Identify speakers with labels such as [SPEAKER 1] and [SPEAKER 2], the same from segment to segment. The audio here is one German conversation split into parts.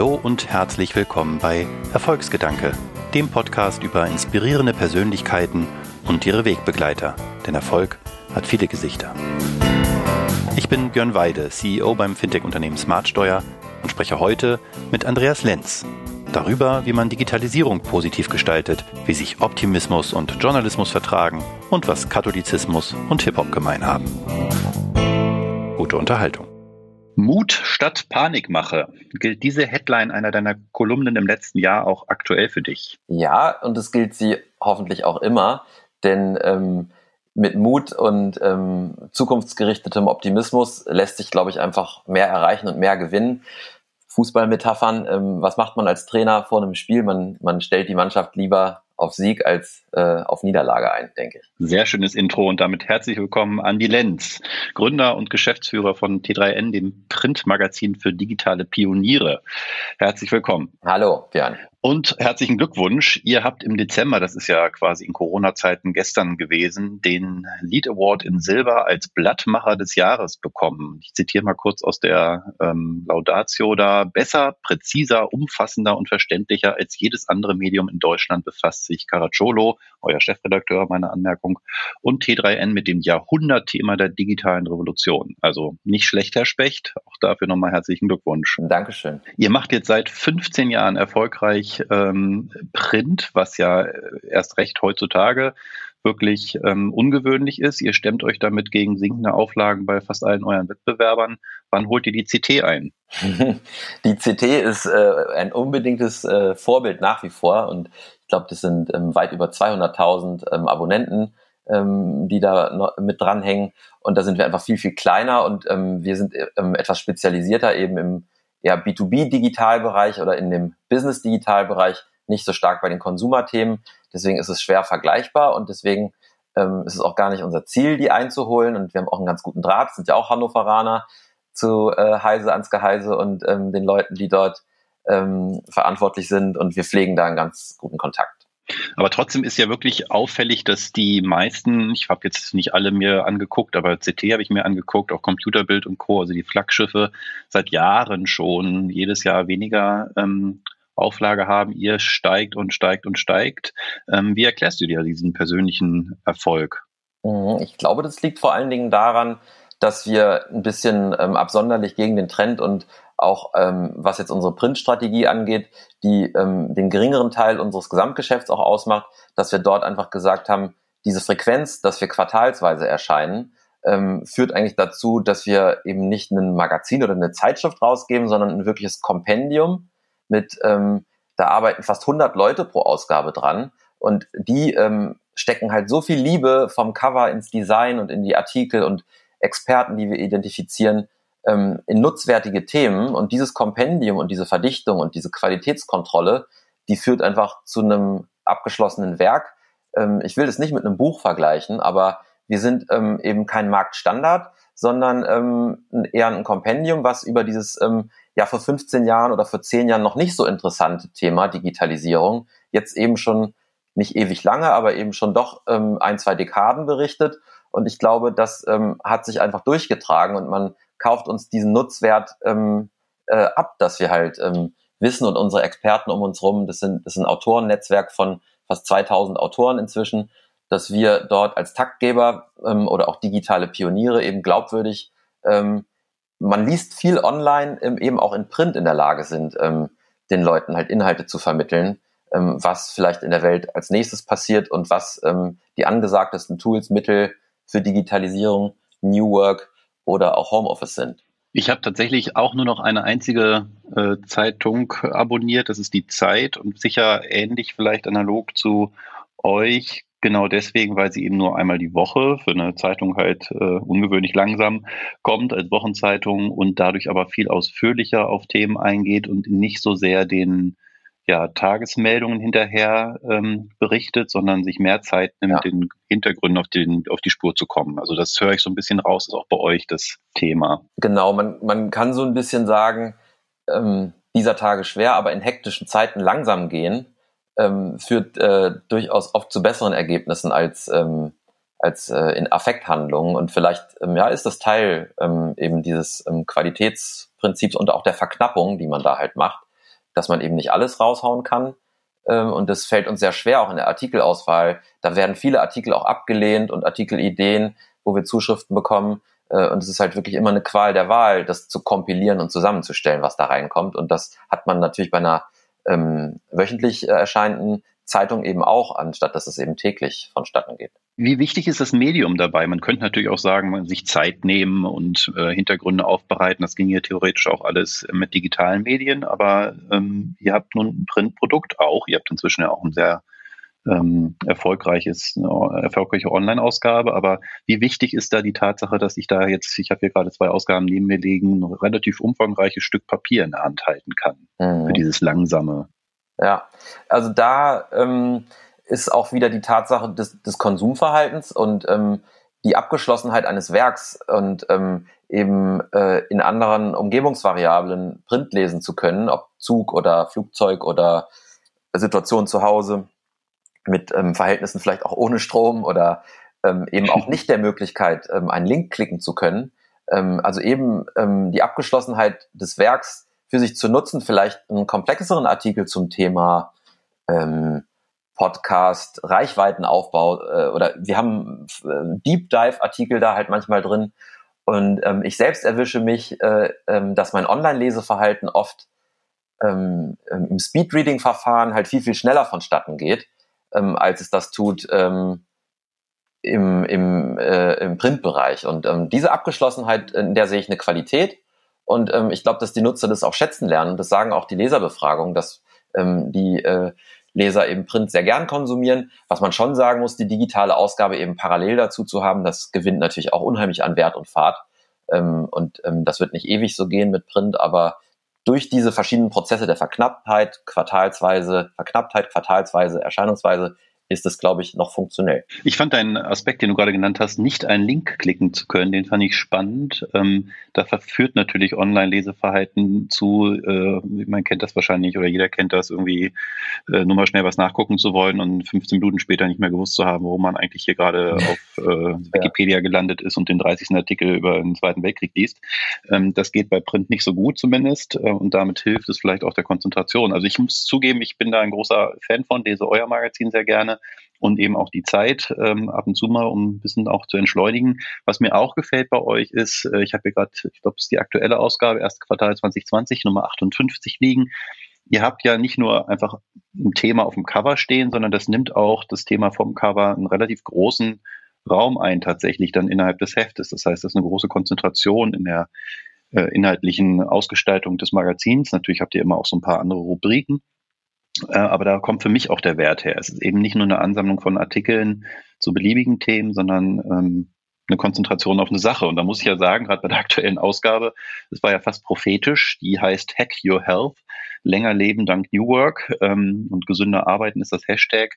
[SPEAKER 1] Hallo und herzlich willkommen bei Erfolgsgedanke, dem Podcast über inspirierende Persönlichkeiten und ihre Wegbegleiter. Denn Erfolg hat viele Gesichter. Ich bin Björn Weide, CEO beim Fintech-Unternehmen Smartsteuer und spreche heute mit Andreas Lenz darüber, wie man Digitalisierung positiv gestaltet, wie sich Optimismus und Journalismus vertragen und was Katholizismus und Hip-Hop gemein haben. Gute Unterhaltung. Mut statt Panikmache. Gilt diese Headline einer deiner Kolumnen im letzten Jahr auch aktuell für dich?
[SPEAKER 2] Ja, und es gilt sie hoffentlich auch immer, denn ähm, mit Mut und ähm, zukunftsgerichtetem Optimismus lässt sich, glaube ich, einfach mehr erreichen und mehr gewinnen. Fußballmetaphern, ähm, was macht man als Trainer vor einem Spiel? Man, man stellt die Mannschaft lieber auf Sieg als äh, auf Niederlage ein, denke ich.
[SPEAKER 1] Sehr schönes Intro und damit herzlich willkommen Andi Lenz, Gründer und Geschäftsführer von T3N, dem Printmagazin für digitale Pioniere. Herzlich willkommen.
[SPEAKER 2] Hallo, Björn.
[SPEAKER 1] Und herzlichen Glückwunsch. Ihr habt im Dezember, das ist ja quasi in Corona-Zeiten gestern gewesen, den Lead Award in Silber als Blattmacher des Jahres bekommen. Ich zitiere mal kurz aus der ähm, Laudatio da. Besser, präziser, umfassender und verständlicher als jedes andere Medium in Deutschland befasst sich Caracciolo, euer Chefredakteur, meine Anmerkung, und T3N mit dem Jahrhundertthema der digitalen Revolution. Also nicht schlecht, Herr Specht. Auch dafür nochmal herzlichen Glückwunsch.
[SPEAKER 2] Dankeschön.
[SPEAKER 1] Ihr macht jetzt seit 15 Jahren erfolgreich ähm, Print, was ja erst recht heutzutage wirklich ähm, ungewöhnlich ist. Ihr stemmt euch damit gegen sinkende Auflagen bei fast allen euren Wettbewerbern. Wann holt ihr die CT ein?
[SPEAKER 2] Die CT ist äh, ein unbedingtes äh, Vorbild nach wie vor und ich glaube, das sind ähm, weit über 200.000 ähm, Abonnenten, ähm, die da mit dranhängen und da sind wir einfach viel, viel kleiner und ähm, wir sind ähm, etwas spezialisierter eben im ja, B2B-Digitalbereich oder in dem Business-Digitalbereich nicht so stark bei den Konsumerthemen. Deswegen ist es schwer vergleichbar und deswegen ähm, ist es auch gar nicht unser Ziel, die einzuholen. Und wir haben auch einen ganz guten Draht, sind ja auch Hannoveraner zu äh, Heise ans Geheise und ähm, den Leuten, die dort ähm, verantwortlich sind. Und wir pflegen da einen ganz guten Kontakt.
[SPEAKER 1] Aber trotzdem ist ja wirklich auffällig, dass die meisten, ich habe jetzt nicht alle mir angeguckt, aber CT habe ich mir angeguckt, auch Computerbild und Co., also die Flaggschiffe seit Jahren schon jedes Jahr weniger ähm, Auflage haben. Ihr steigt und steigt und steigt. Ähm, wie erklärst du dir diesen persönlichen Erfolg?
[SPEAKER 2] Mhm, ich glaube, das liegt vor allen Dingen daran, dass wir ein bisschen ähm, absonderlich gegen den Trend und auch ähm, was jetzt unsere Printstrategie angeht, die ähm, den geringeren Teil unseres Gesamtgeschäfts auch ausmacht, dass wir dort einfach gesagt haben, diese Frequenz, dass wir quartalsweise erscheinen, ähm, führt eigentlich dazu, dass wir eben nicht ein Magazin oder eine Zeitschrift rausgeben, sondern ein wirkliches Kompendium mit, ähm, da arbeiten fast 100 Leute pro Ausgabe dran. Und die ähm, stecken halt so viel Liebe vom Cover ins Design und in die Artikel und Experten, die wir identifizieren, ähm, in nutzwertige Themen und dieses Kompendium und diese Verdichtung und diese Qualitätskontrolle, die führt einfach zu einem abgeschlossenen Werk. Ähm, ich will das nicht mit einem Buch vergleichen, aber wir sind ähm, eben kein Marktstandard, sondern ähm, eher ein Kompendium, was über dieses ähm, ja vor 15 Jahren oder vor 10 Jahren noch nicht so interessante Thema Digitalisierung jetzt eben schon nicht ewig lange, aber eben schon doch ähm, ein, zwei Dekaden berichtet. Und ich glaube, das ähm, hat sich einfach durchgetragen und man kauft uns diesen Nutzwert ähm, äh, ab, dass wir halt ähm, wissen und unsere Experten um uns rum, das sind, das ist ein Autorennetzwerk von fast 2000 Autoren inzwischen, dass wir dort als Taktgeber ähm, oder auch digitale Pioniere eben glaubwürdig, ähm, man liest viel online, ähm, eben auch in Print in der Lage sind, ähm, den Leuten halt Inhalte zu vermitteln, ähm, was vielleicht in der Welt als nächstes passiert und was ähm, die angesagtesten Tools, Mittel für Digitalisierung, New Work oder auch Homeoffice sind.
[SPEAKER 1] Ich habe tatsächlich auch nur noch eine einzige äh, Zeitung abonniert, das ist die Zeit und sicher ähnlich vielleicht analog zu euch, genau deswegen, weil sie eben nur einmal die Woche für eine Zeitung halt äh, ungewöhnlich langsam kommt als Wochenzeitung und dadurch aber viel ausführlicher auf Themen eingeht und nicht so sehr den ja, Tagesmeldungen hinterher ähm, berichtet, sondern sich mehr Zeit nimmt, ja. den Hintergründen auf, den, auf die Spur zu kommen. Also das höre ich so ein bisschen raus, ist auch bei euch das Thema.
[SPEAKER 2] Genau, man, man kann so ein bisschen sagen, ähm, dieser Tage schwer, aber in hektischen Zeiten langsam gehen, ähm, führt äh, durchaus oft zu besseren Ergebnissen als, ähm, als äh, in Affekthandlungen. Und vielleicht ähm, ja, ist das Teil ähm, eben dieses ähm, Qualitätsprinzips und auch der Verknappung, die man da halt macht dass man eben nicht alles raushauen kann. Ähm, und das fällt uns sehr schwer, auch in der Artikelauswahl. Da werden viele Artikel auch abgelehnt und Artikelideen, wo wir Zuschriften bekommen. Äh, und es ist halt wirklich immer eine Qual der Wahl, das zu kompilieren und zusammenzustellen, was da reinkommt. Und das hat man natürlich bei einer ähm, wöchentlich äh, erscheinenden Zeitung eben auch, anstatt dass es eben täglich vonstatten geht.
[SPEAKER 1] Wie wichtig ist das Medium dabei? Man könnte natürlich auch sagen, man sich Zeit nehmen und äh, Hintergründe aufbereiten. Das ging ja theoretisch auch alles mit digitalen Medien, aber ähm, ihr habt nun ein Printprodukt auch. Ihr habt inzwischen ja auch ein sehr ähm, erfolgreiches, eine erfolgreiche Online-Ausgabe. Aber wie wichtig ist da die Tatsache, dass ich da jetzt, ich habe hier gerade zwei Ausgaben neben mir liegen, ein relativ umfangreiches Stück Papier in der Hand halten kann mhm. für dieses langsame
[SPEAKER 2] ja, also da ähm, ist auch wieder die Tatsache des, des Konsumverhaltens und ähm, die Abgeschlossenheit eines Werks und ähm, eben äh, in anderen Umgebungsvariablen Print lesen zu können, ob Zug oder Flugzeug oder Situation zu Hause mit ähm, Verhältnissen vielleicht auch ohne Strom oder ähm, eben auch nicht der Möglichkeit, ähm, einen Link klicken zu können. Ähm, also eben ähm, die Abgeschlossenheit des Werks für sich zu nutzen, vielleicht einen komplexeren Artikel zum Thema ähm, Podcast, Reichweitenaufbau äh, oder wir haben äh, Deep Dive Artikel da halt manchmal drin und ähm, ich selbst erwische mich, äh, ähm, dass mein Online-Leseverhalten oft ähm, ähm im Speedreading-Verfahren halt viel, viel schneller vonstatten geht, ähm, als es das tut ähm, im, im, äh, im Printbereich. Und ähm, diese Abgeschlossenheit, in der sehe ich eine Qualität und ähm, ich glaube, dass die Nutzer das auch schätzen lernen. Das sagen auch die Leserbefragungen, dass ähm, die äh, Leser eben Print sehr gern konsumieren. Was man schon sagen muss, die digitale Ausgabe eben parallel dazu zu haben, das gewinnt natürlich auch unheimlich an Wert und Fahrt. Ähm, und ähm, das wird nicht ewig so gehen mit Print, aber durch diese verschiedenen Prozesse der Verknapptheit, quartalsweise, Verknapptheit, quartalsweise, Erscheinungsweise, ist es, glaube ich, noch funktionell.
[SPEAKER 1] Ich fand deinen Aspekt, den du gerade genannt hast, nicht einen Link klicken zu können, den fand ich spannend. Ähm, da verführt natürlich Online-Leseverhalten zu, äh, man kennt das wahrscheinlich oder jeder kennt das, irgendwie äh, nur mal schnell was nachgucken zu wollen und 15 Minuten später nicht mehr gewusst zu haben, wo man eigentlich hier gerade auf äh, Wikipedia ja. gelandet ist und den 30. Artikel über den Zweiten Weltkrieg liest. Ähm, das geht bei Print nicht so gut zumindest äh, und damit hilft es vielleicht auch der Konzentration. Also ich muss zugeben, ich bin da ein großer Fan von, lese euer Magazin sehr gerne und eben auch die Zeit ähm, ab und zu mal, um ein bisschen auch zu entschleunigen. Was mir auch gefällt bei euch ist, äh, ich habe hier gerade, ich glaube, es ist die aktuelle Ausgabe, erste Quartal 2020, Nummer 58 liegen. Ihr habt ja nicht nur einfach ein Thema auf dem Cover stehen, sondern das nimmt auch das Thema vom Cover einen relativ großen Raum ein, tatsächlich dann innerhalb des Heftes. Das heißt, das ist eine große Konzentration in der äh, inhaltlichen Ausgestaltung des Magazins. Natürlich habt ihr immer auch so ein paar andere Rubriken. Äh, aber da kommt für mich auch der Wert her. Es ist eben nicht nur eine Ansammlung von Artikeln zu beliebigen Themen, sondern ähm, eine Konzentration auf eine Sache. Und da muss ich ja sagen, gerade bei der aktuellen Ausgabe, das war ja fast prophetisch, die heißt Hack Your Health, länger leben dank New Work ähm, und gesünder arbeiten ist das Hashtag.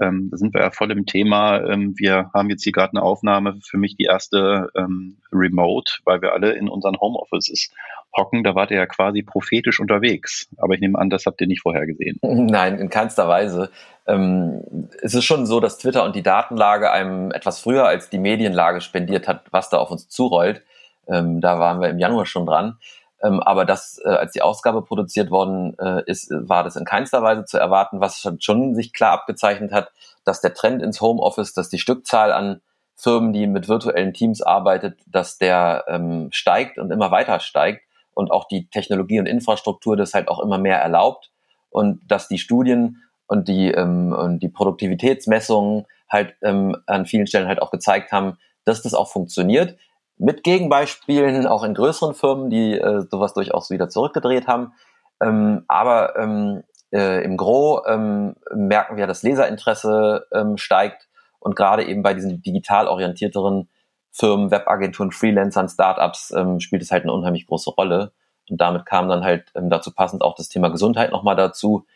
[SPEAKER 1] Ähm, da sind wir ja voll im Thema. Ähm, wir haben jetzt hier gerade eine Aufnahme, für mich die erste ähm, Remote, weil wir alle in unseren Homeoffices hocken. Da wart ihr ja quasi prophetisch unterwegs. Aber ich nehme an, das habt ihr nicht vorher gesehen.
[SPEAKER 2] Nein, in keinster Weise. Ähm, es ist schon so, dass Twitter und die Datenlage einem etwas früher als die Medienlage spendiert hat, was da auf uns zurollt. Ähm, da waren wir im Januar schon dran. Ähm, aber das, äh, als die Ausgabe produziert worden äh, ist, war das in keinster Weise zu erwarten, was schon, sich klar abgezeichnet hat, dass der Trend ins Homeoffice, dass die Stückzahl an Firmen, die mit virtuellen Teams arbeitet, dass der ähm, steigt und immer weiter steigt und auch die Technologie und Infrastruktur das halt auch immer mehr erlaubt und dass die Studien und die, ähm, und die Produktivitätsmessungen halt ähm, an vielen Stellen halt auch gezeigt haben, dass das auch funktioniert. Mit Gegenbeispielen auch in größeren Firmen, die äh, sowas durchaus wieder zurückgedreht haben. Ähm, aber ähm, äh, im Gro ähm, merken wir, dass Leserinteresse ähm, steigt und gerade eben bei diesen digital orientierteren Firmen, Webagenturen, Freelancern, Startups ähm, spielt es halt eine unheimlich große Rolle. Und damit kam dann halt ähm, dazu passend auch das Thema Gesundheit nochmal dazu.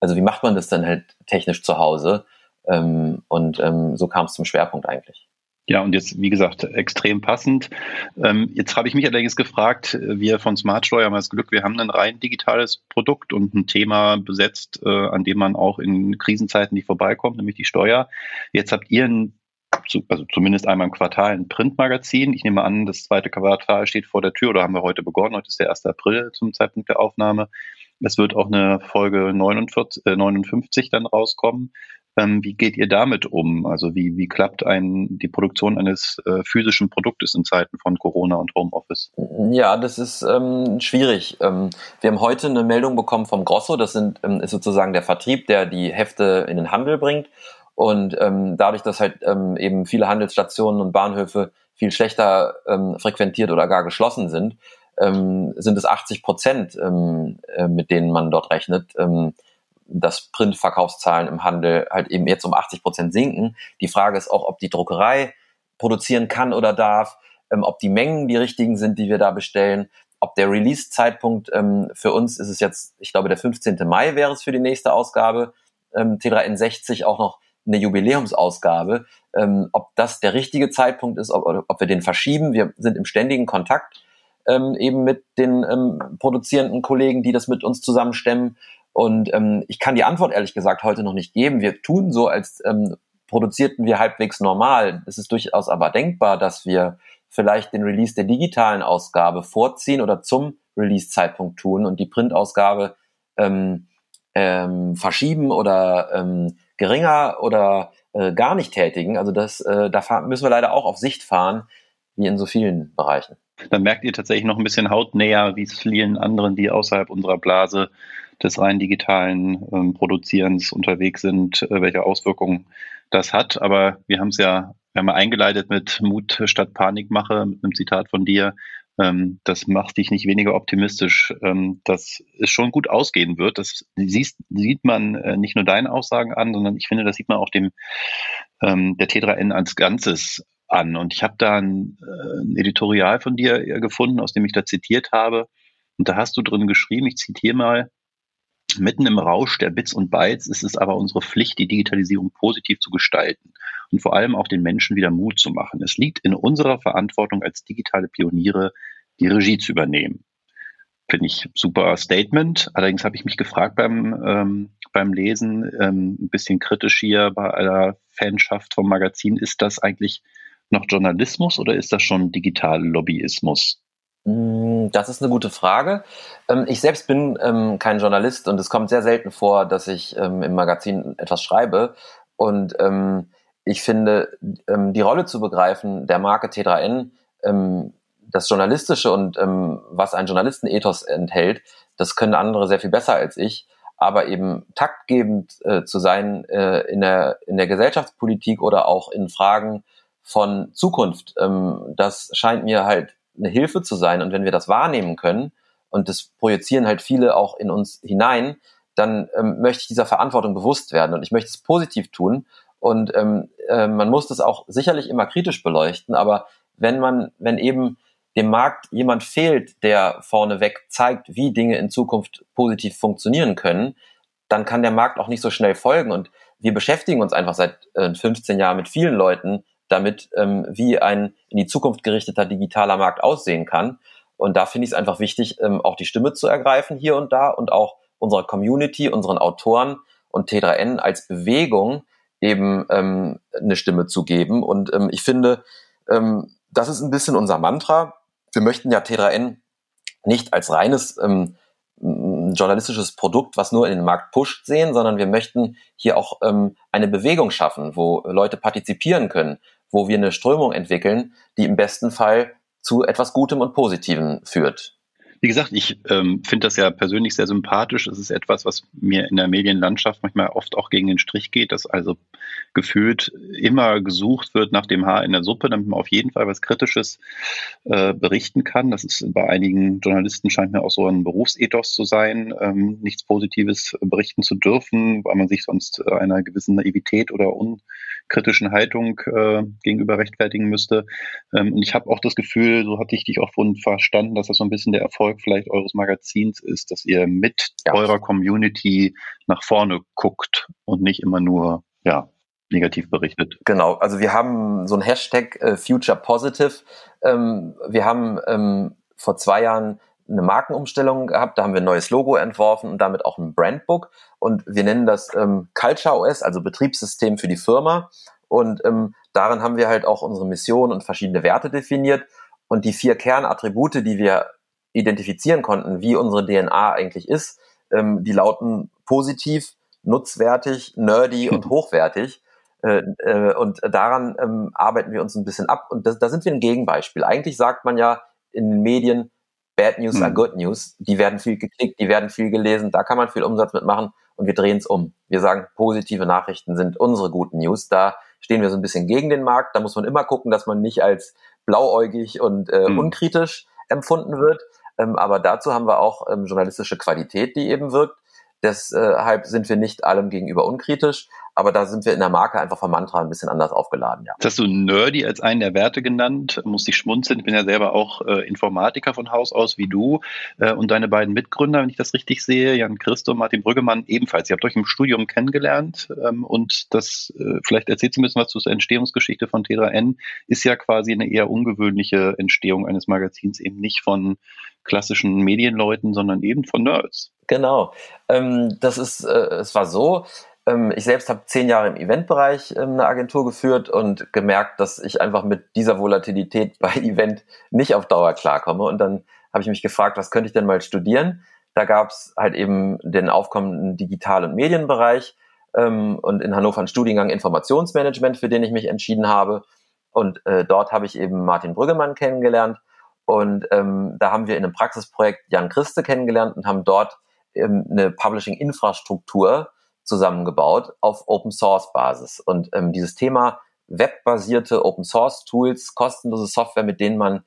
[SPEAKER 2] Also wie macht man das dann halt technisch zu Hause? Ähm, und ähm, so kam es zum Schwerpunkt eigentlich.
[SPEAKER 1] Ja, und jetzt, wie gesagt, extrem passend. Ähm, jetzt habe ich mich allerdings gefragt, wir von Smartsteuer haben das Glück, wir haben ein rein digitales Produkt und ein Thema besetzt, äh, an dem man auch in Krisenzeiten nicht vorbeikommt, nämlich die Steuer. Jetzt habt ihr ein also zumindest einmal im Quartal ein Printmagazin. Ich nehme an, das zweite Quartal steht vor der Tür oder haben wir heute begonnen. Heute ist der 1. April zum Zeitpunkt der Aufnahme. Es wird auch eine Folge 49, äh, 59 dann rauskommen. Ähm, wie geht ihr damit um? Also wie, wie klappt ein, die Produktion eines äh, physischen Produktes in Zeiten von Corona und Homeoffice?
[SPEAKER 2] Ja, das ist ähm, schwierig. Ähm, wir haben heute eine Meldung bekommen vom Grosso. Das sind, ähm, ist sozusagen der Vertrieb, der die Hefte in den Handel bringt. Und ähm, dadurch, dass halt ähm, eben viele Handelsstationen und Bahnhöfe viel schlechter ähm, frequentiert oder gar geschlossen sind, ähm, sind es 80 Prozent, äh, mit denen man dort rechnet, dass Printverkaufszahlen im Handel halt eben jetzt um 80 Prozent sinken. Die Frage ist auch, ob die Druckerei produzieren kann oder darf, ähm, ob die Mengen die richtigen sind, die wir da bestellen, ob der Release-Zeitpunkt ähm, für uns ist es jetzt, ich glaube, der 15. Mai wäre es für die nächste Ausgabe, ähm, T3N60 auch noch eine Jubiläumsausgabe, ähm, ob das der richtige Zeitpunkt ist, ob, ob wir den verschieben. Wir sind im ständigen Kontakt ähm, eben mit den ähm, produzierenden Kollegen, die das mit uns zusammenstemmen. Und ähm, ich kann die Antwort ehrlich gesagt heute noch nicht geben. Wir tun so, als ähm, produzierten wir halbwegs normal. Es ist durchaus aber denkbar, dass wir vielleicht den Release der digitalen Ausgabe vorziehen oder zum Release-Zeitpunkt tun und die Printausgabe ähm, ähm, verschieben oder ähm, geringer oder äh, gar nicht tätigen. Also das, äh, da müssen wir leider auch auf Sicht fahren, wie in so vielen Bereichen.
[SPEAKER 1] Dann merkt ihr tatsächlich noch ein bisschen hautnäher, wie es vielen anderen, die außerhalb unserer Blase des rein digitalen ähm, Produzierens unterwegs sind, äh, welche Auswirkungen das hat. Aber wir haben es ja, wir haben eingeleitet mit Mut statt Panikmache, mit einem Zitat von dir. Ähm, das macht dich nicht weniger optimistisch, ähm, dass es schon gut ausgehen wird. Das siehst, sieht man äh, nicht nur deinen Aussagen an, sondern ich finde, das sieht man auch dem ähm, der T3N als Ganzes an. Und ich habe da ein, äh, ein Editorial von dir äh, gefunden, aus dem ich da zitiert habe. Und da hast du drin geschrieben, ich zitiere mal, Mitten im Rausch der Bits und Bytes ist es aber unsere Pflicht, die Digitalisierung positiv zu gestalten und vor allem auch den Menschen wieder Mut zu machen. Es liegt in unserer Verantwortung als digitale Pioniere, die Regie zu übernehmen. Finde ich super Statement. Allerdings habe ich mich gefragt beim, ähm, beim Lesen, ähm, ein bisschen kritisch hier bei aller Fanschaft vom Magazin, ist das eigentlich noch Journalismus oder ist das schon Digital-Lobbyismus?
[SPEAKER 2] Mm, das ist eine gute Frage. Ähm, ich selbst bin ähm, kein Journalist und es kommt sehr selten vor, dass ich ähm, im Magazin etwas schreibe. Und ich finde, die Rolle zu begreifen der Marke T3N, das Journalistische und was ein Journalistenethos enthält, das können andere sehr viel besser als ich. Aber eben taktgebend äh, zu sein äh, in, der, in der Gesellschaftspolitik oder auch in Fragen von Zukunft, das scheint mir halt eine Hilfe zu sein. Und wenn wir das wahrnehmen können, und das projizieren halt viele auch in uns hinein, dann ähm, möchte ich dieser Verantwortung bewusst werden und ich möchte es positiv tun. Und ähm, äh, man muss das auch sicherlich immer kritisch beleuchten, aber wenn man, wenn eben dem Markt jemand fehlt, der vorneweg zeigt, wie Dinge in Zukunft positiv funktionieren können, dann kann der Markt auch nicht so schnell folgen. Und wir beschäftigen uns einfach seit äh, 15 Jahren mit vielen Leuten, damit, ähm, wie ein in die Zukunft gerichteter digitaler Markt aussehen kann. Und da finde ich es einfach wichtig, ähm, auch die Stimme zu ergreifen hier und da und auch unserer Community, unseren Autoren und T3N als Bewegung eben ähm, eine Stimme zu geben. Und ähm, ich finde, ähm, das ist ein bisschen unser Mantra. Wir möchten ja T3N nicht als reines ähm, journalistisches Produkt, was nur in den Markt pusht, sehen, sondern wir möchten hier auch ähm, eine Bewegung schaffen, wo Leute partizipieren können, wo wir eine Strömung entwickeln, die im besten Fall zu etwas Gutem und Positivem führt.
[SPEAKER 1] Wie gesagt, ich ähm, finde das ja persönlich sehr sympathisch. Es ist etwas, was mir in der Medienlandschaft manchmal oft auch gegen den Strich geht, dass also gefühlt immer gesucht wird nach dem Haar in der Suppe, damit man auf jeden Fall was Kritisches äh, berichten kann. Das ist bei einigen Journalisten scheint mir auch so ein Berufsethos zu sein, ähm, nichts Positives berichten zu dürfen, weil man sich sonst einer gewissen Naivität oder unkritischen Haltung äh, gegenüber rechtfertigen müsste. Ähm, und ich habe auch das Gefühl, so hatte ich dich auch vorhin verstanden, dass das so ein bisschen der Erfolg Erfolg vielleicht eures Magazins ist, dass ihr mit ja. eurer Community nach vorne guckt und nicht immer nur, ja, negativ berichtet.
[SPEAKER 2] Genau, also wir haben so ein Hashtag äh, Future Positive. Ähm, wir haben ähm, vor zwei Jahren eine Markenumstellung gehabt, da haben wir ein neues Logo entworfen und damit auch ein Brandbook und wir nennen das ähm, Culture OS, also Betriebssystem für die Firma und ähm, darin haben wir halt auch unsere Mission und verschiedene Werte definiert und die vier Kernattribute, die wir identifizieren konnten, wie unsere DNA eigentlich ist, ähm, die lauten positiv, nutzwertig, nerdy und hochwertig. Äh, äh, und daran ähm, arbeiten wir uns ein bisschen ab. Und das, da sind wir ein Gegenbeispiel. Eigentlich sagt man ja in den Medien, Bad News mhm. are Good News. Die werden viel geklickt, die werden viel gelesen, da kann man viel Umsatz mitmachen und wir drehen es um. Wir sagen, positive Nachrichten sind unsere guten News. Da stehen wir so ein bisschen gegen den Markt. Da muss man immer gucken, dass man nicht als blauäugig und äh, mhm. unkritisch empfunden wird. Ähm, aber dazu haben wir auch ähm, journalistische Qualität, die eben wirkt. Deshalb sind wir nicht allem gegenüber unkritisch, aber da sind wir in der Marke einfach vom Mantra ein bisschen anders aufgeladen, ja.
[SPEAKER 1] Das hast du Nerdy als einen der Werte genannt, muss ich schmunzeln. Ich bin ja selber auch äh, Informatiker von Haus aus wie du äh, und deine beiden Mitgründer, wenn ich das richtig sehe, Jan Christo und Martin Brüggemann ebenfalls. Ihr habt euch im Studium kennengelernt ähm, und das, äh, vielleicht erzählt Sie ein bisschen was zur Entstehungsgeschichte von T3N, ist ja quasi eine eher ungewöhnliche Entstehung eines Magazins, eben nicht von klassischen Medienleuten, sondern eben von Nerds.
[SPEAKER 2] Genau. Ähm, das ist, äh, es war so, ich selbst habe zehn Jahre im Eventbereich ähm, eine Agentur geführt und gemerkt, dass ich einfach mit dieser Volatilität bei Event nicht auf Dauer klarkomme. Und dann habe ich mich gefragt, was könnte ich denn mal studieren? Da gab es halt eben den aufkommenden Digital- und Medienbereich ähm, und in Hannover einen Studiengang Informationsmanagement, für den ich mich entschieden habe. Und äh, dort habe ich eben Martin Brüggemann kennengelernt und ähm, da haben wir in einem Praxisprojekt Jan Christe kennengelernt und haben dort ähm, eine Publishing-Infrastruktur zusammengebaut auf Open Source Basis. Und ähm, dieses Thema webbasierte Open Source Tools, kostenlose Software, mit denen man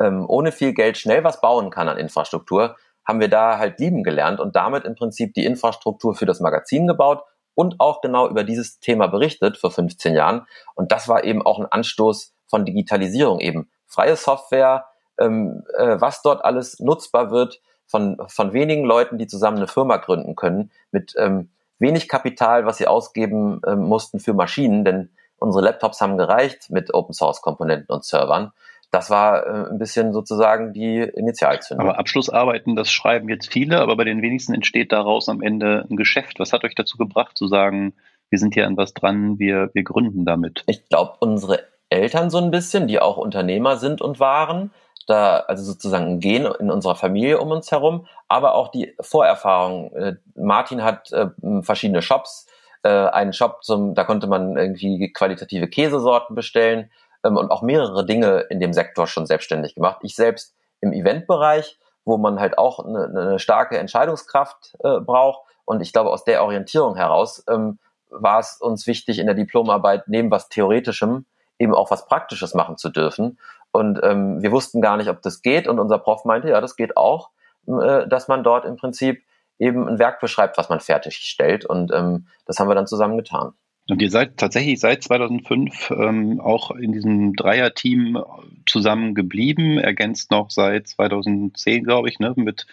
[SPEAKER 2] ähm, ohne viel Geld schnell was bauen kann an Infrastruktur, haben wir da halt lieben gelernt und damit im Prinzip die Infrastruktur für das Magazin gebaut und auch genau über dieses Thema berichtet vor 15 Jahren. Und das war eben auch ein Anstoß von Digitalisierung eben. Freie Software, ähm, äh, was dort alles nutzbar wird von, von wenigen Leuten, die zusammen eine Firma gründen können, mit ähm, wenig Kapital, was sie ausgeben ähm, mussten für Maschinen, denn unsere Laptops haben gereicht mit Open Source Komponenten und Servern. Das war äh, ein bisschen sozusagen die Initialzündung.
[SPEAKER 1] Aber Abschlussarbeiten, das schreiben jetzt viele, aber bei den wenigsten entsteht daraus am Ende ein Geschäft. Was hat euch dazu gebracht zu sagen, wir sind hier an was dran, wir, wir gründen damit?
[SPEAKER 2] Ich glaube, unsere Eltern so ein bisschen, die auch Unternehmer sind und waren, da also sozusagen ein Gen in unserer Familie um uns herum, aber auch die Vorerfahrung. Äh, Martin hat äh, verschiedene Shops, äh, einen Shop zum, da konnte man irgendwie qualitative Käsesorten bestellen ähm, und auch mehrere Dinge in dem Sektor schon selbstständig gemacht. Ich selbst im Eventbereich, wo man halt auch eine, eine starke Entscheidungskraft äh, braucht. Und ich glaube, aus der Orientierung heraus ähm, war es uns wichtig, in der Diplomarbeit neben was Theoretischem eben auch was Praktisches machen zu dürfen. Und ähm, wir wussten gar nicht, ob das geht. Und unser Prof meinte, ja, das geht auch, äh, dass man dort im Prinzip eben ein Werk beschreibt, was man fertigstellt. Und ähm, das haben wir dann zusammen getan.
[SPEAKER 1] Und ihr seid tatsächlich seit 2005 ähm, auch in diesem Dreier-Team zusammen geblieben, ergänzt noch seit 2010, glaube ich, ne, mit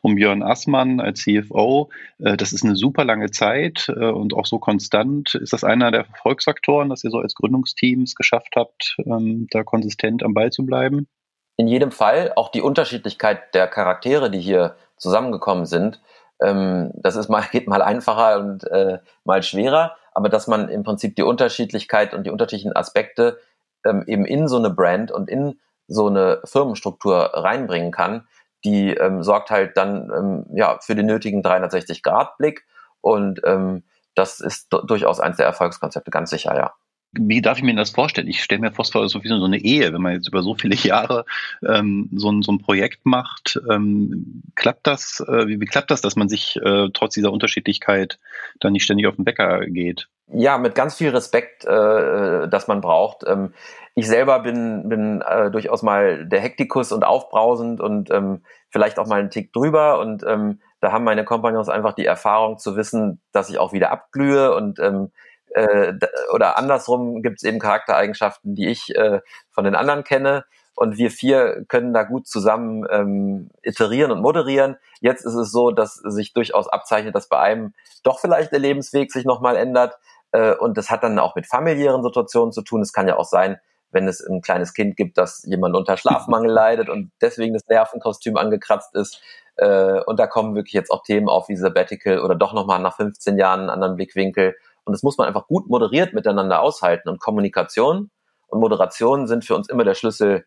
[SPEAKER 1] um Björn Assmann als CFO. Äh, das ist eine super lange Zeit äh, und auch so konstant. Ist das einer der Erfolgsfaktoren, dass ihr so als Gründungsteams geschafft habt, ähm, da konsistent am Ball zu bleiben?
[SPEAKER 2] In jedem Fall auch die Unterschiedlichkeit der Charaktere, die hier zusammengekommen sind. Ähm, das ist mal, geht mal einfacher und äh, mal schwerer aber dass man im Prinzip die Unterschiedlichkeit und die unterschiedlichen Aspekte ähm, eben in so eine Brand und in so eine Firmenstruktur reinbringen kann, die ähm, sorgt halt dann ähm, ja für den nötigen 360-Grad-Blick und ähm, das ist durchaus eins der Erfolgskonzepte, ganz sicher, ja
[SPEAKER 1] wie darf ich mir das vorstellen? Ich stelle mir vor, es ist so eine Ehe, wenn man jetzt über so viele Jahre ähm, so, ein, so ein Projekt macht. Ähm, klappt das? Äh, wie, wie klappt das, dass man sich äh, trotz dieser Unterschiedlichkeit dann nicht ständig auf den Bäcker geht?
[SPEAKER 2] Ja, mit ganz viel Respekt, äh, das man braucht. Ähm, ich selber bin, bin äh, durchaus mal der Hektikus und aufbrausend und ähm, vielleicht auch mal einen Tick drüber. Und ähm, da haben meine Kompagnons einfach die Erfahrung zu wissen, dass ich auch wieder abglühe und ähm, äh, oder andersrum gibt es eben Charaktereigenschaften, die ich äh, von den anderen kenne. Und wir vier können da gut zusammen ähm, iterieren und moderieren. Jetzt ist es so, dass sich durchaus abzeichnet, dass bei einem doch vielleicht der Lebensweg sich nochmal ändert. Äh, und das hat dann auch mit familiären Situationen zu tun. Es kann ja auch sein, wenn es ein kleines Kind gibt, dass jemand unter Schlafmangel leidet und deswegen das Nervenkostüm angekratzt ist. Äh, und da kommen wirklich jetzt auch Themen auf wie Sabbatical oder doch nochmal nach 15 Jahren einen anderen Blickwinkel und das muss man einfach gut moderiert miteinander aushalten. Und Kommunikation und Moderation sind für uns immer der Schlüssel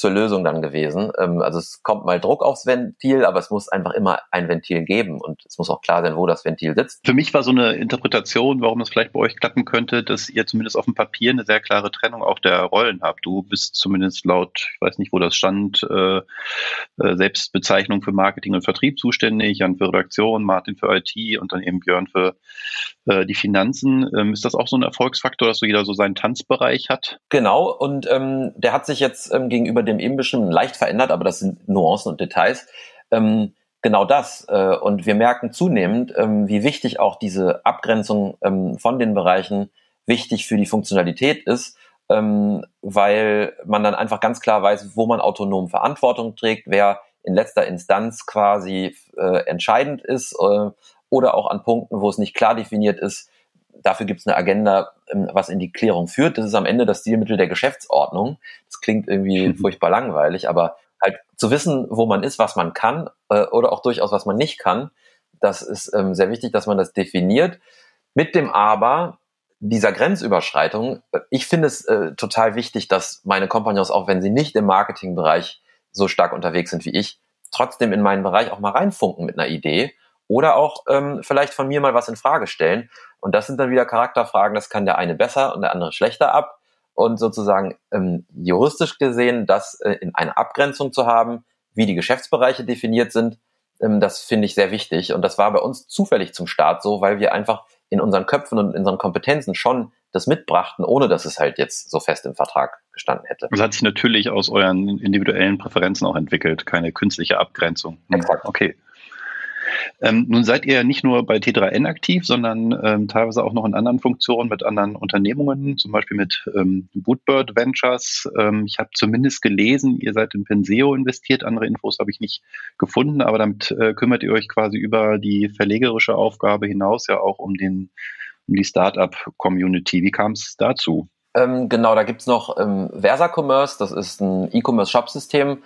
[SPEAKER 2] zur Lösung dann gewesen. Ähm, also es kommt mal Druck aufs Ventil, aber es muss einfach immer ein Ventil geben und es muss auch klar sein, wo das Ventil sitzt.
[SPEAKER 1] Für mich war so eine Interpretation, warum das vielleicht bei euch klappen könnte, dass ihr zumindest auf dem Papier eine sehr klare Trennung auch der Rollen habt. Du bist zumindest laut, ich weiß nicht, wo das stand, äh, äh, Selbstbezeichnung für Marketing und Vertrieb zuständig, Jan für Redaktion, Martin für IT und dann eben Björn für äh, die Finanzen. Ähm, ist das auch so ein Erfolgsfaktor, dass so jeder so seinen Tanzbereich hat?
[SPEAKER 2] Genau, und ähm, der hat sich jetzt ähm, gegenüber dem eben bestimmten leicht verändert, aber das sind Nuancen und Details. Ähm, genau das. Äh, und wir merken zunehmend, ähm, wie wichtig auch diese Abgrenzung ähm, von den Bereichen wichtig für die Funktionalität ist, ähm, weil man dann einfach ganz klar weiß, wo man autonom Verantwortung trägt, wer in letzter Instanz quasi äh, entscheidend ist äh, oder auch an Punkten, wo es nicht klar definiert ist, dafür gibt es eine Agenda, ähm, was in die Klärung führt. Das ist am Ende das Stilmittel der Geschäftsordnung. Das klingt irgendwie furchtbar langweilig, aber halt zu wissen, wo man ist, was man kann äh, oder auch durchaus, was man nicht kann, das ist ähm, sehr wichtig, dass man das definiert. Mit dem Aber dieser Grenzüberschreitung, äh, ich finde es äh, total wichtig, dass meine Kompagnons, auch wenn sie nicht im Marketingbereich so stark unterwegs sind wie ich, trotzdem in meinen Bereich auch mal reinfunken mit einer Idee oder auch ähm, vielleicht von mir mal was in Frage stellen. Und das sind dann wieder Charakterfragen, das kann der eine besser und der andere schlechter ab. Und sozusagen ähm, juristisch gesehen, das äh, in einer Abgrenzung zu haben, wie die Geschäftsbereiche definiert sind, ähm, das finde ich sehr wichtig. Und das war bei uns zufällig zum Start so, weil wir einfach in unseren Köpfen und in unseren Kompetenzen schon das mitbrachten, ohne dass es halt jetzt so fest im Vertrag gestanden hätte.
[SPEAKER 1] Das hat sich natürlich aus euren individuellen Präferenzen auch entwickelt, keine künstliche Abgrenzung.
[SPEAKER 2] Exakt.
[SPEAKER 1] Okay. Ähm, nun seid ihr ja nicht nur bei T3N aktiv, sondern ähm, teilweise auch noch in anderen Funktionen mit anderen Unternehmungen, zum Beispiel mit ähm, Bootbird Ventures. Ähm, ich habe zumindest gelesen, ihr seid in Penseo investiert. Andere Infos habe ich nicht gefunden, aber damit äh, kümmert ihr euch quasi über die verlegerische Aufgabe hinaus ja auch um den um die Startup-Community. Wie kam es dazu?
[SPEAKER 2] Ähm, genau, da gibt's noch ähm, Versa Commerce, das ist ein E-Commerce-Shop-System,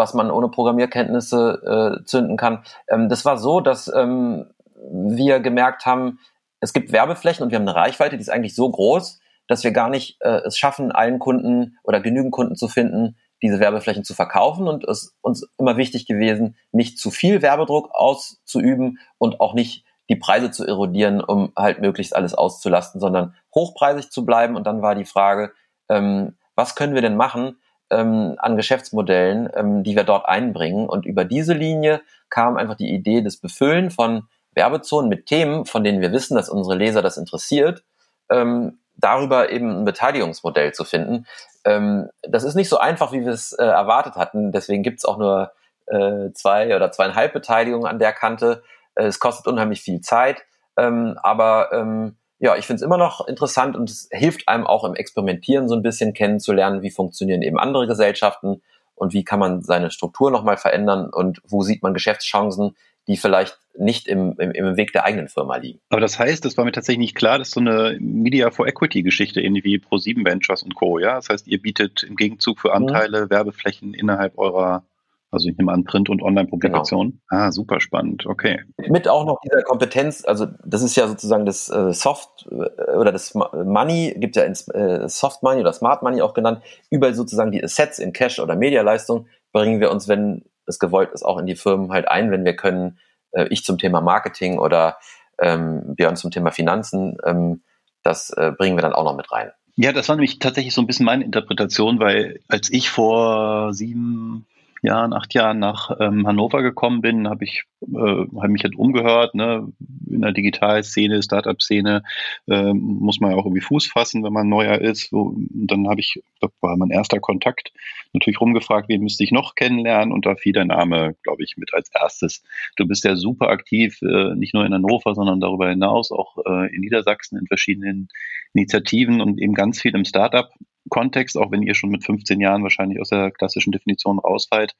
[SPEAKER 2] was man ohne Programmierkenntnisse äh, zünden kann. Ähm, das war so, dass ähm, wir gemerkt haben, es gibt Werbeflächen und wir haben eine Reichweite, die ist eigentlich so groß, dass wir gar nicht äh, es schaffen, allen Kunden oder genügend Kunden zu finden, diese Werbeflächen zu verkaufen. Und es ist uns immer wichtig gewesen, nicht zu viel Werbedruck auszuüben und auch nicht die Preise zu erodieren, um halt möglichst alles auszulasten, sondern hochpreisig zu bleiben. Und dann war die Frage, ähm, was können wir denn machen, ähm, an Geschäftsmodellen, ähm, die wir dort einbringen. Und über diese Linie kam einfach die Idee des Befüllen von Werbezonen mit Themen, von denen wir wissen, dass unsere Leser das interessiert, ähm, darüber eben ein Beteiligungsmodell zu finden. Ähm, das ist nicht so einfach, wie wir es äh, erwartet hatten. Deswegen gibt es auch nur äh, zwei oder zweieinhalb Beteiligungen an der Kante. Äh, es kostet unheimlich viel Zeit, ähm, aber ähm, ja, ich finde es immer noch interessant und es hilft einem auch im Experimentieren so ein bisschen kennenzulernen, wie funktionieren eben andere Gesellschaften und wie kann man seine Struktur nochmal verändern und wo sieht man Geschäftschancen, die vielleicht nicht im, im, im Weg der eigenen Firma liegen.
[SPEAKER 1] Aber das heißt, das war mir tatsächlich nicht klar, das ist so eine Media for Equity Geschichte, ähnlich wie Pro7 Ventures und Co. Ja, das heißt, ihr bietet im Gegenzug für Anteile mhm. Werbeflächen innerhalb eurer also ich nehme an Print- und Online-Publikation. Genau. Ah, super spannend. Okay.
[SPEAKER 2] Mit auch noch dieser Kompetenz, also das ist ja sozusagen das äh, Soft äh, oder das Money, gibt ja ins äh, Soft Money oder Smart Money auch genannt, über sozusagen die Assets in Cash oder Medialeistung bringen wir uns, wenn es gewollt ist, auch in die Firmen halt ein, wenn wir können, äh, ich zum Thema Marketing oder ähm, Björn zum Thema Finanzen, ähm, das äh, bringen wir dann auch noch mit rein.
[SPEAKER 1] Ja, das war nämlich tatsächlich so ein bisschen meine Interpretation, weil als ich vor sieben, Jahren, acht Jahren nach ähm, Hannover gekommen bin, habe ich äh, hab mich halt umgehört, ne? in der Digitalszene, Startup-Szene äh, muss man ja auch irgendwie Fuß fassen, wenn man neuer ist. So, dann habe ich, das war mein erster Kontakt, natürlich rumgefragt, wen müsste ich noch kennenlernen und da fiel der Name, glaube ich, mit als erstes. Du bist ja super aktiv, äh, nicht nur in Hannover, sondern darüber hinaus auch äh, in Niedersachsen in verschiedenen Initiativen und eben ganz viel im Startup Kontext, auch wenn ihr schon mit 15 Jahren wahrscheinlich aus der klassischen Definition rausfallt,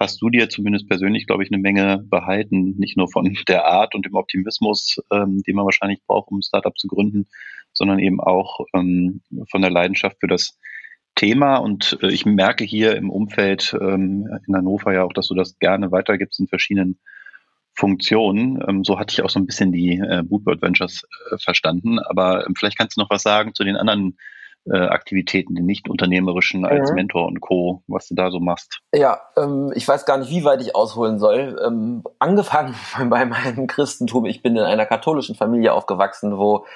[SPEAKER 1] hast du dir zumindest persönlich, glaube ich, eine Menge behalten, nicht nur von der Art und dem Optimismus, ähm, den man wahrscheinlich braucht, um ein Startup zu gründen, sondern eben auch ähm, von der Leidenschaft für das Thema. Und äh, ich merke hier im Umfeld ähm, in Hannover ja auch, dass du das gerne weitergibst in verschiedenen Funktionen. Ähm, so hatte ich auch so ein bisschen die äh, Bootbird Ventures äh, verstanden. Aber ähm, vielleicht kannst du noch was sagen zu den anderen äh, Aktivitäten, den nicht unternehmerischen als mhm. Mentor und Co., was du da so machst.
[SPEAKER 2] Ja, ähm, ich weiß gar nicht, wie weit ich ausholen soll. Ähm, angefangen bei meinem Christentum, ich bin in einer katholischen Familie aufgewachsen, wo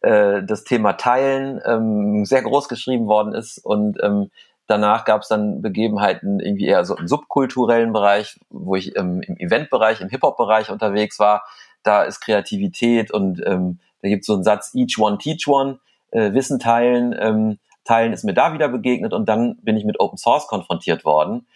[SPEAKER 2] äh, das Thema Teilen ähm, sehr groß geschrieben worden ist und ähm, danach gab es dann Begebenheiten irgendwie eher so im subkulturellen Bereich, wo ich ähm, im Eventbereich, im Hip-Hop-Bereich unterwegs war. Da ist Kreativität und ähm, da gibt es so einen Satz, each one, teach one, äh, Wissen teilen. Ähm, teilen ist mir da wieder begegnet und dann bin ich mit Open Source konfrontiert worden.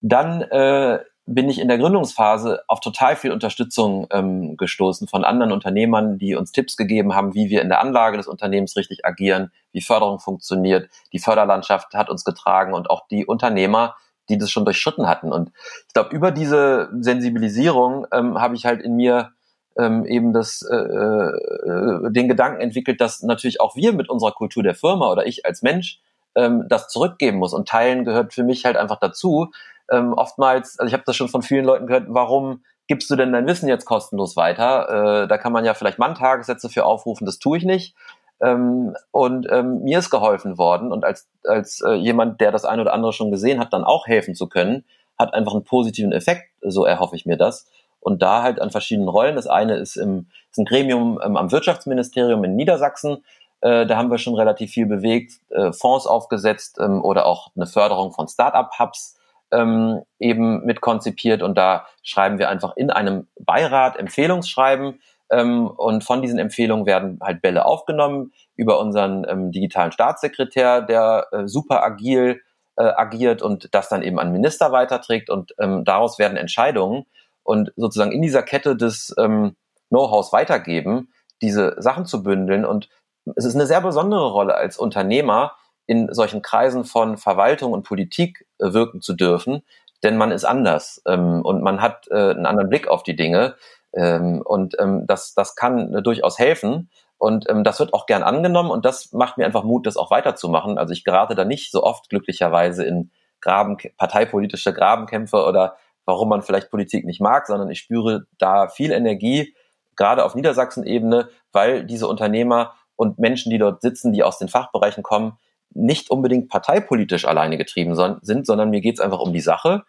[SPEAKER 2] Dann äh, bin ich in der Gründungsphase auf total viel Unterstützung ähm, gestoßen von anderen Unternehmern, die uns Tipps gegeben haben, wie wir in der Anlage des Unternehmens richtig agieren, wie Förderung funktioniert. Die Förderlandschaft hat uns getragen und auch die Unternehmer, die das schon durchschritten hatten. Und ich glaube, über diese Sensibilisierung ähm, habe ich halt in mir ähm, eben das, äh, äh, den Gedanken entwickelt, dass natürlich auch wir mit unserer Kultur der Firma oder ich als Mensch ähm, das zurückgeben muss. Und Teilen gehört für mich halt einfach dazu. Ähm, oftmals, also ich habe das schon von vielen Leuten gehört, warum gibst du denn dein Wissen jetzt kostenlos weiter? Äh, da kann man ja vielleicht Mann-Tagessätze für aufrufen, das tue ich nicht. Ähm, und ähm, mir ist geholfen worden und als, als äh, jemand, der das eine oder andere schon gesehen hat, dann auch helfen zu können, hat einfach einen positiven Effekt, so erhoffe ich mir das und da halt an verschiedenen Rollen. Das eine ist, im, ist ein Gremium ähm, am Wirtschaftsministerium in Niedersachsen. Äh, da haben wir schon relativ viel bewegt, äh, Fonds aufgesetzt ähm, oder auch eine Förderung von Start-up-Hubs ähm, eben mit konzipiert. Und da schreiben wir einfach in einem Beirat Empfehlungsschreiben. Ähm, und von diesen Empfehlungen werden halt Bälle aufgenommen über unseren ähm, digitalen Staatssekretär, der äh, super agil äh, agiert und das dann eben an Minister weiterträgt. Und ähm, daraus werden Entscheidungen und sozusagen in dieser Kette des ähm, Know-hows weitergeben, diese Sachen zu bündeln. Und es ist eine sehr besondere Rolle als Unternehmer, in solchen Kreisen von Verwaltung und Politik äh, wirken zu dürfen, denn man ist anders ähm, und man hat äh, einen anderen Blick auf die Dinge. Ähm, und ähm, das, das kann äh, durchaus helfen. Und ähm, das wird auch gern angenommen und das macht mir einfach Mut, das auch weiterzumachen. Also ich gerate da nicht so oft glücklicherweise in Graben, parteipolitische Grabenkämpfe oder warum man vielleicht Politik nicht mag, sondern ich spüre da viel Energie, gerade auf Niedersachsen-Ebene, weil diese Unternehmer und Menschen, die dort sitzen, die aus den Fachbereichen kommen, nicht unbedingt parteipolitisch alleine getrieben sind, sondern mir geht es einfach um die Sache,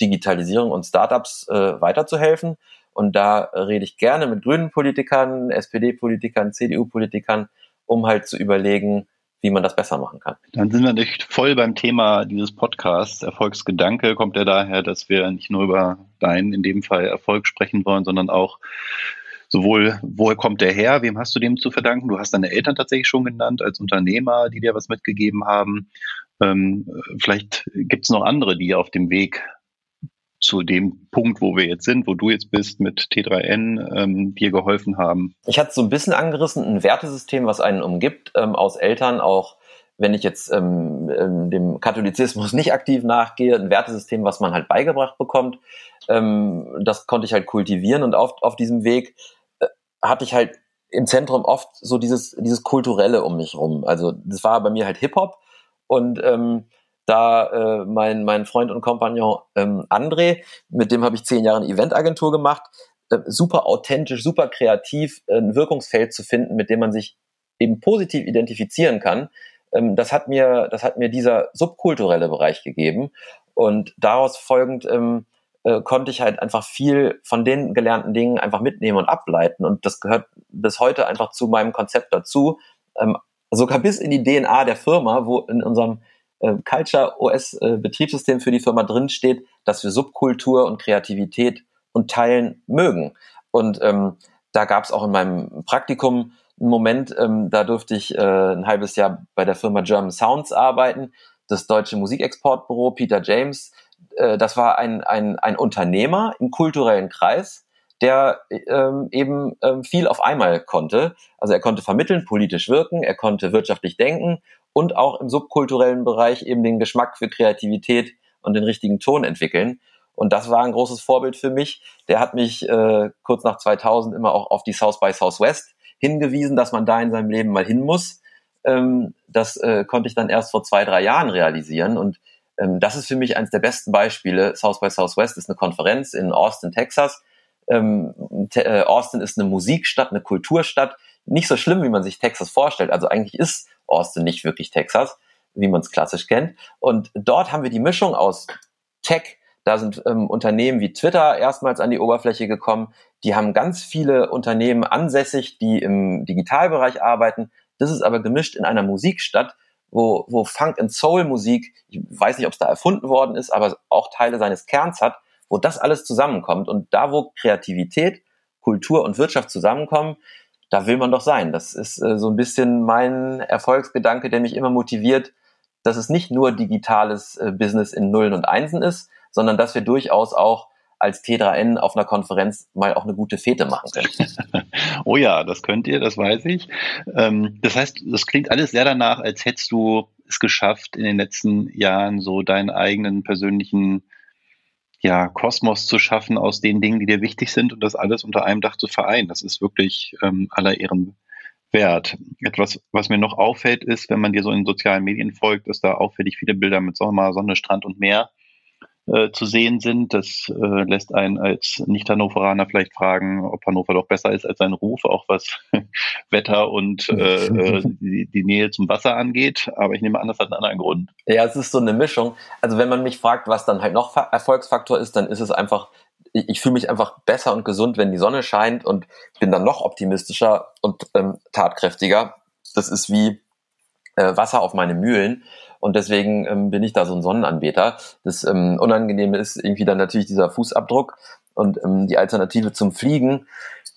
[SPEAKER 2] Digitalisierung und Startups äh, weiterzuhelfen. Und da rede ich gerne mit grünen Politikern, SPD-Politikern, CDU-Politikern, um halt zu überlegen, wie man das besser machen kann.
[SPEAKER 1] Dann sind wir nicht voll beim Thema dieses Podcasts. Erfolgsgedanke kommt ja daher, dass wir nicht nur über deinen, in dem Fall Erfolg sprechen wollen, sondern auch sowohl, woher kommt der her, wem hast du dem zu verdanken? Du hast deine Eltern tatsächlich schon genannt als Unternehmer, die dir was mitgegeben haben. Ähm, vielleicht gibt es noch andere, die auf dem Weg zu dem Punkt, wo wir jetzt sind, wo du jetzt bist mit T3N, ähm, dir geholfen haben?
[SPEAKER 2] Ich hatte so ein bisschen angerissen, ein Wertesystem, was einen umgibt, ähm, aus Eltern auch, wenn ich jetzt ähm, ähm, dem Katholizismus nicht aktiv nachgehe, ein Wertesystem, was man halt beigebracht bekommt. Ähm, das konnte ich halt kultivieren und auf, auf diesem Weg äh, hatte ich halt im Zentrum oft so dieses, dieses Kulturelle um mich rum. Also das war bei mir halt Hip-Hop und ähm, da äh, mein, mein Freund und Kompagnon ähm, André, mit dem habe ich zehn Jahre eine Eventagentur gemacht, äh, super authentisch, super kreativ, äh, ein Wirkungsfeld zu finden, mit dem man sich eben positiv identifizieren kann. Ähm, das hat mir, das hat mir dieser subkulturelle Bereich gegeben. Und daraus folgend ähm, äh, konnte ich halt einfach viel von den gelernten Dingen einfach mitnehmen und ableiten. Und das gehört bis heute einfach zu meinem Konzept dazu, ähm, sogar bis in die DNA der Firma, wo in unserem äh, Culture OS äh, Betriebssystem für die Firma drinsteht, dass wir Subkultur und Kreativität und Teilen mögen. Und ähm, da gab es auch in meinem Praktikum einen Moment, ähm, da durfte ich äh, ein halbes Jahr bei der Firma German Sounds arbeiten, das deutsche Musikexportbüro Peter James. Äh, das war ein, ein, ein Unternehmer im kulturellen Kreis, der ähm, eben ähm, viel auf einmal konnte. Also er konnte vermitteln, politisch wirken, er konnte wirtschaftlich denken und auch im subkulturellen Bereich eben den Geschmack für Kreativität und den richtigen Ton entwickeln. Und das war ein großes Vorbild für mich. Der hat mich äh, kurz nach 2000 immer auch auf die South by Southwest hingewiesen, dass man da in seinem Leben mal hin muss. Ähm, das äh, konnte ich dann erst vor zwei, drei Jahren realisieren. Und ähm, das ist für mich eines der besten Beispiele. South by Southwest ist eine Konferenz in Austin, Texas. Ähm, äh, Austin ist eine Musikstadt, eine Kulturstadt. Nicht so schlimm, wie man sich Texas vorstellt. Also eigentlich ist Austin nicht wirklich Texas, wie man es klassisch kennt. Und dort haben wir die Mischung aus Tech, da sind ähm, Unternehmen wie Twitter erstmals an die Oberfläche gekommen. Die haben ganz viele Unternehmen ansässig, die im Digitalbereich arbeiten. Das ist aber gemischt in einer Musikstadt, wo, wo Funk and Soul Musik, ich weiß nicht, ob es da erfunden worden ist, aber auch Teile seines Kerns hat, wo das alles zusammenkommt. Und da, wo Kreativität, Kultur und Wirtschaft zusammenkommen, da will man doch sein. Das ist äh, so ein bisschen mein Erfolgsgedanke, der mich immer motiviert, dass es nicht nur digitales äh, Business in Nullen und Einsen ist, sondern dass wir durchaus auch als T3N auf einer Konferenz mal auch eine gute Fete machen können.
[SPEAKER 1] oh ja, das könnt ihr, das weiß ich. Ähm, das heißt, das klingt alles sehr danach, als hättest du es geschafft, in den letzten Jahren so deinen eigenen persönlichen ja, Kosmos zu schaffen aus den Dingen, die dir wichtig sind und das alles unter einem Dach zu vereinen. Das ist wirklich ähm, aller Ehren wert. Etwas, was mir noch auffällt, ist, wenn man dir so in sozialen Medien folgt, dass da auffällig viele Bilder mit Sommer, Sonne, Strand und Meer äh, zu sehen sind. Das äh, lässt einen als Nicht-Hannoveraner vielleicht fragen, ob Hannover doch besser ist als sein Ruf, auch was Wetter und äh, äh, die, die, Nähe zum Wasser angeht. Aber ich nehme an, das hat einen anderen Grund.
[SPEAKER 2] Ja, es ist so eine Mischung. Also wenn man mich fragt, was dann halt noch Erfolgsfaktor ist, dann ist es einfach, ich, ich fühle mich einfach besser und gesund, wenn die Sonne scheint und bin dann noch optimistischer und ähm, tatkräftiger. Das ist wie äh, Wasser auf meine Mühlen. Und deswegen ähm, bin ich da so ein Sonnenanbeter. Das ähm, Unangenehme ist irgendwie dann natürlich dieser Fußabdruck und ähm, die Alternative zum Fliegen.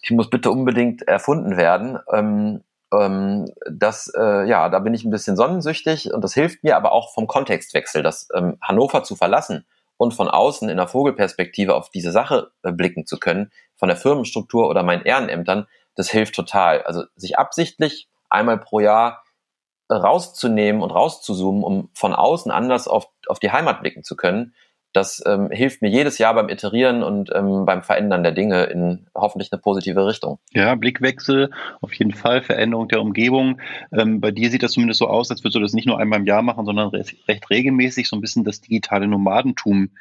[SPEAKER 2] Die muss bitte unbedingt erfunden werden. Ähm, ähm, das, äh, ja, da bin ich ein bisschen sonnensüchtig und das hilft mir aber auch vom Kontextwechsel, das ähm, Hannover zu verlassen und von außen in der Vogelperspektive auf diese Sache äh, blicken zu können, von der Firmenstruktur oder meinen Ehrenämtern, das hilft total. Also sich absichtlich einmal pro Jahr rauszunehmen und rauszuzoomen, um von außen anders auf, auf die Heimat blicken zu können, das ähm, hilft mir jedes Jahr beim Iterieren und ähm, beim Verändern der Dinge in hoffentlich eine positive Richtung.
[SPEAKER 1] Ja, Blickwechsel, auf jeden Fall, Veränderung der Umgebung. Ähm, bei dir sieht das zumindest so aus, als würdest du das nicht nur einmal im Jahr machen, sondern recht, recht regelmäßig, so ein bisschen das digitale Nomadentum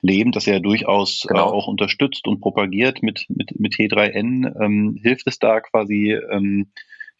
[SPEAKER 1] leben, das er ja durchaus äh, genau. äh, auch unterstützt und propagiert mit, mit, mit T3N. Ähm, hilft es da quasi, ähm,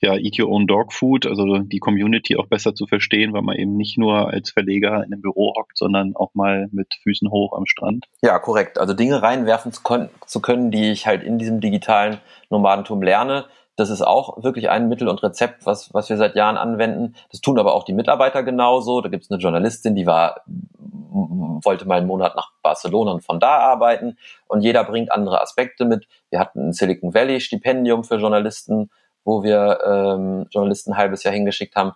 [SPEAKER 1] ja, Eat Your Own Dog Food, also die Community auch besser zu verstehen, weil man eben nicht nur als Verleger in einem Büro hockt, sondern auch mal mit Füßen hoch am Strand.
[SPEAKER 2] Ja, korrekt. Also Dinge reinwerfen zu können, die ich halt in diesem digitalen Nomadentum lerne. Das ist auch wirklich ein Mittel und Rezept, was, was wir seit Jahren anwenden. Das tun aber auch die Mitarbeiter genauso. Da gibt es eine Journalistin, die war, wollte mal einen Monat nach Barcelona und von da arbeiten. Und jeder bringt andere Aspekte mit. Wir hatten ein Silicon Valley Stipendium für Journalisten wo wir ähm, Journalisten ein halbes Jahr hingeschickt haben.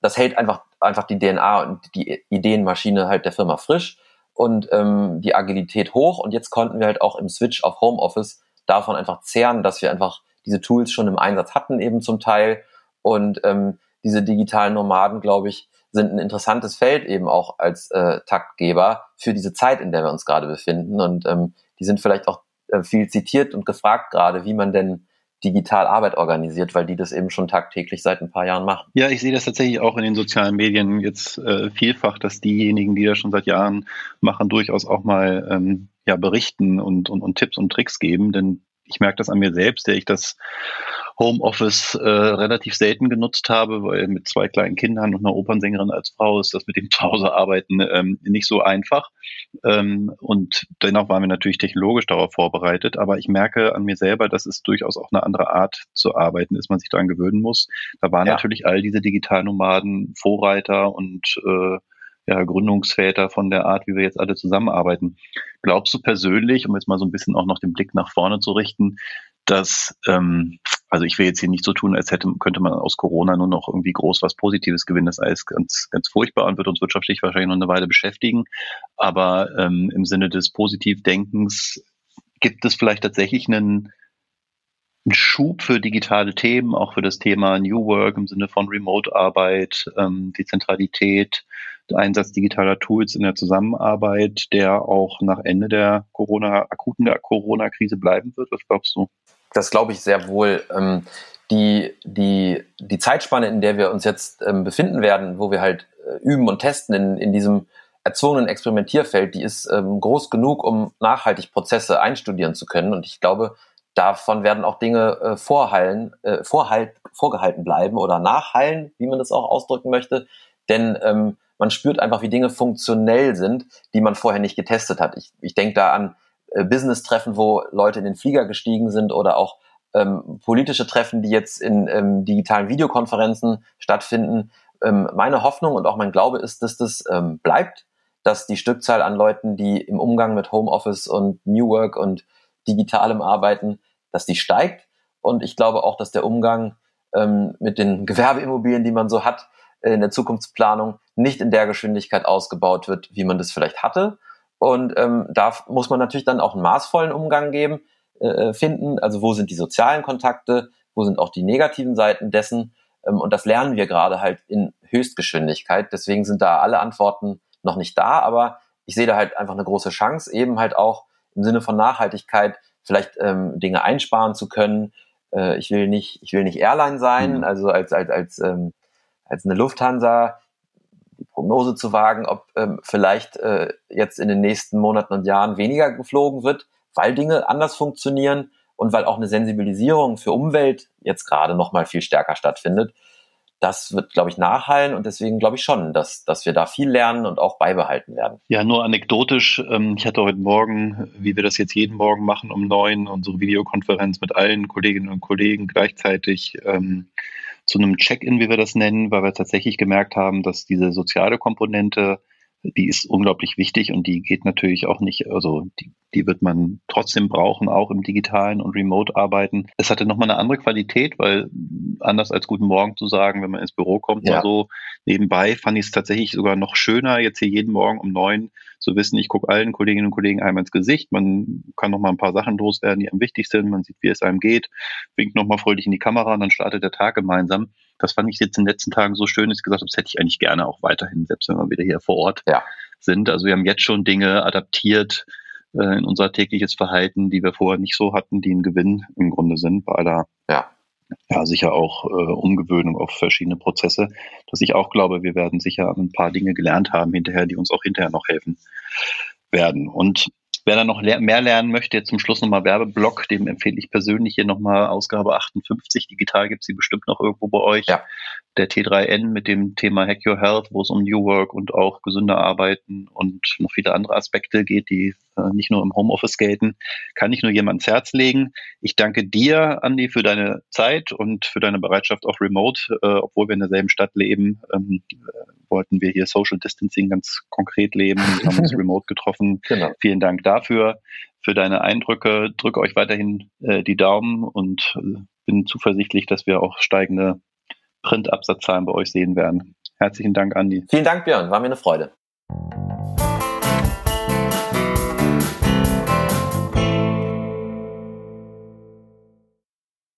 [SPEAKER 2] Das hält einfach, einfach die DNA und die Ideenmaschine halt der Firma frisch und ähm, die Agilität hoch. Und jetzt konnten wir halt auch im Switch auf Homeoffice davon einfach zehren, dass wir einfach diese Tools schon im Einsatz hatten, eben zum Teil. Und ähm, diese digitalen Nomaden, glaube ich, sind ein interessantes Feld eben auch als äh, Taktgeber für diese Zeit, in der wir uns gerade befinden. Und ähm, die sind vielleicht auch äh, viel zitiert und gefragt gerade, wie man denn digital Arbeit organisiert, weil die das eben schon tagtäglich seit ein paar Jahren machen.
[SPEAKER 1] Ja, ich sehe das tatsächlich auch in den sozialen Medien jetzt äh, vielfach, dass diejenigen, die das schon seit Jahren machen, durchaus auch mal ähm, ja, berichten und, und, und Tipps und Tricks geben. Denn ich merke das an mir selbst, der ich das Homeoffice äh, relativ selten genutzt habe, weil mit zwei kleinen Kindern und einer Opernsängerin als Frau ist das mit dem Zuhause arbeiten ähm, nicht so einfach. Ähm, und dennoch waren wir natürlich technologisch darauf vorbereitet. Aber ich merke an mir selber, dass es durchaus auch eine andere Art zu arbeiten ist, man sich daran gewöhnen muss. Da waren ja. natürlich all diese Digitalnomaden Vorreiter und äh, ja, Gründungsväter von der Art, wie wir jetzt alle zusammenarbeiten. Glaubst du persönlich, um jetzt mal so ein bisschen auch noch den Blick nach vorne zu richten, dass, ähm, also ich will jetzt hier nicht so tun, als hätte, könnte man aus Corona nur noch irgendwie groß was Positives gewinnen. Das ist alles ganz, ganz furchtbar und wird uns wirtschaftlich wahrscheinlich noch eine Weile beschäftigen. Aber ähm, im Sinne des Positivdenkens gibt es vielleicht tatsächlich einen, einen Schub für digitale Themen, auch für das Thema New Work im Sinne von Remote-Arbeit, ähm, Dezentralität, Einsatz digitaler Tools in der Zusammenarbeit, der auch nach Ende der Corona, akuten Corona-Krise bleiben wird? Was glaubst du?
[SPEAKER 2] Das glaube ich sehr wohl. Ähm, die, die, die Zeitspanne, in der wir uns jetzt ähm, befinden werden, wo wir halt äh, üben und testen in, in diesem erzwungenen Experimentierfeld, die ist ähm, groß genug, um nachhaltig Prozesse einstudieren zu können. Und ich glaube, davon werden auch Dinge äh, vorhallen, äh, vorhalt, vorgehalten bleiben oder nachhallen, wie man das auch ausdrücken möchte. Denn ähm, man spürt einfach, wie Dinge funktionell sind, die man vorher nicht getestet hat. Ich, ich denke da an äh, Business-Treffen, wo Leute in den Flieger gestiegen sind oder auch ähm, politische Treffen, die jetzt in ähm, digitalen Videokonferenzen stattfinden. Ähm, meine Hoffnung und auch mein Glaube ist, dass das ähm, bleibt, dass die Stückzahl an Leuten, die im Umgang mit Homeoffice und New Work und digitalem Arbeiten, dass die steigt. Und ich glaube auch, dass der Umgang ähm, mit den Gewerbeimmobilien, die man so hat, in der Zukunftsplanung nicht in der Geschwindigkeit ausgebaut wird, wie man das vielleicht hatte. Und ähm, da muss man natürlich dann auch einen maßvollen Umgang geben, äh, finden. Also wo sind die sozialen Kontakte, wo sind auch die negativen Seiten dessen. Ähm, und das lernen wir gerade halt in Höchstgeschwindigkeit. Deswegen sind da alle Antworten noch nicht da, aber ich sehe da halt einfach eine große Chance, eben halt auch im Sinne von Nachhaltigkeit vielleicht ähm, Dinge einsparen zu können. Äh, ich will nicht, ich will nicht Airline sein, mhm. also als als als ähm, als eine Lufthansa die Prognose zu wagen, ob ähm, vielleicht äh, jetzt in den nächsten Monaten und Jahren weniger geflogen wird, weil Dinge anders funktionieren und weil auch eine Sensibilisierung für Umwelt jetzt gerade noch mal viel stärker stattfindet. Das wird, glaube ich, nachhallen und deswegen glaube ich schon, dass, dass wir da viel lernen und auch beibehalten werden.
[SPEAKER 1] Ja, nur anekdotisch. Ähm, ich hatte heute Morgen, wie wir das jetzt jeden Morgen machen, um neun unsere Videokonferenz mit allen Kolleginnen und Kollegen gleichzeitig ähm, zu einem Check-in, wie wir das nennen, weil wir tatsächlich gemerkt haben, dass diese soziale Komponente die ist unglaublich wichtig und die geht natürlich auch nicht, also die, die wird man trotzdem brauchen, auch im digitalen und Remote-Arbeiten. Es hatte nochmal eine andere Qualität, weil anders als Guten Morgen zu sagen, wenn man ins Büro kommt, ja. so. Nebenbei fand ich es tatsächlich sogar noch schöner, jetzt hier jeden Morgen um neun zu wissen, ich gucke allen Kolleginnen und Kollegen einmal ins Gesicht, man kann noch mal ein paar Sachen loswerden, die am wichtigsten sind, man sieht, wie es einem geht, winkt noch mal fröhlich in die Kamera und dann startet der Tag gemeinsam das fand ich jetzt in den letzten Tagen so schön, dass ich gesagt habe, das hätte ich eigentlich gerne auch weiterhin, selbst wenn wir wieder hier vor Ort ja. sind. Also wir haben jetzt schon Dinge adaptiert äh, in unser tägliches Verhalten, die wir vorher nicht so hatten, die ein Gewinn im Grunde sind, bei aller ja. ja sicher auch äh, Umgewöhnung auf verschiedene Prozesse, dass ich auch glaube, wir werden sicher ein paar Dinge gelernt haben hinterher, die uns auch hinterher noch helfen werden. Und Wer da noch mehr lernen möchte, jetzt zum Schluss nochmal Werbeblock, dem empfehle ich persönlich hier nochmal Ausgabe 58. Digital gibt es sie bestimmt noch irgendwo bei euch. Ja. Der T3N mit dem Thema Hack Your Health, wo es um New Work und auch gesünder Arbeiten und noch viele andere Aspekte geht, die äh, nicht nur im Homeoffice gelten, kann ich nur jemand ans Herz legen. Ich danke dir, Andi, für deine Zeit und für deine Bereitschaft auch remote, äh, obwohl wir in derselben Stadt leben, ähm, wollten wir hier Social Distancing ganz konkret leben und haben uns remote getroffen. Genau. Vielen Dank dafür, für deine Eindrücke. Drücke euch weiterhin äh, die Daumen und äh, bin zuversichtlich, dass wir auch steigende Print-Absatzzahlen bei euch sehen werden. Herzlichen Dank, Andi.
[SPEAKER 2] Vielen Dank, Björn. War mir eine Freude.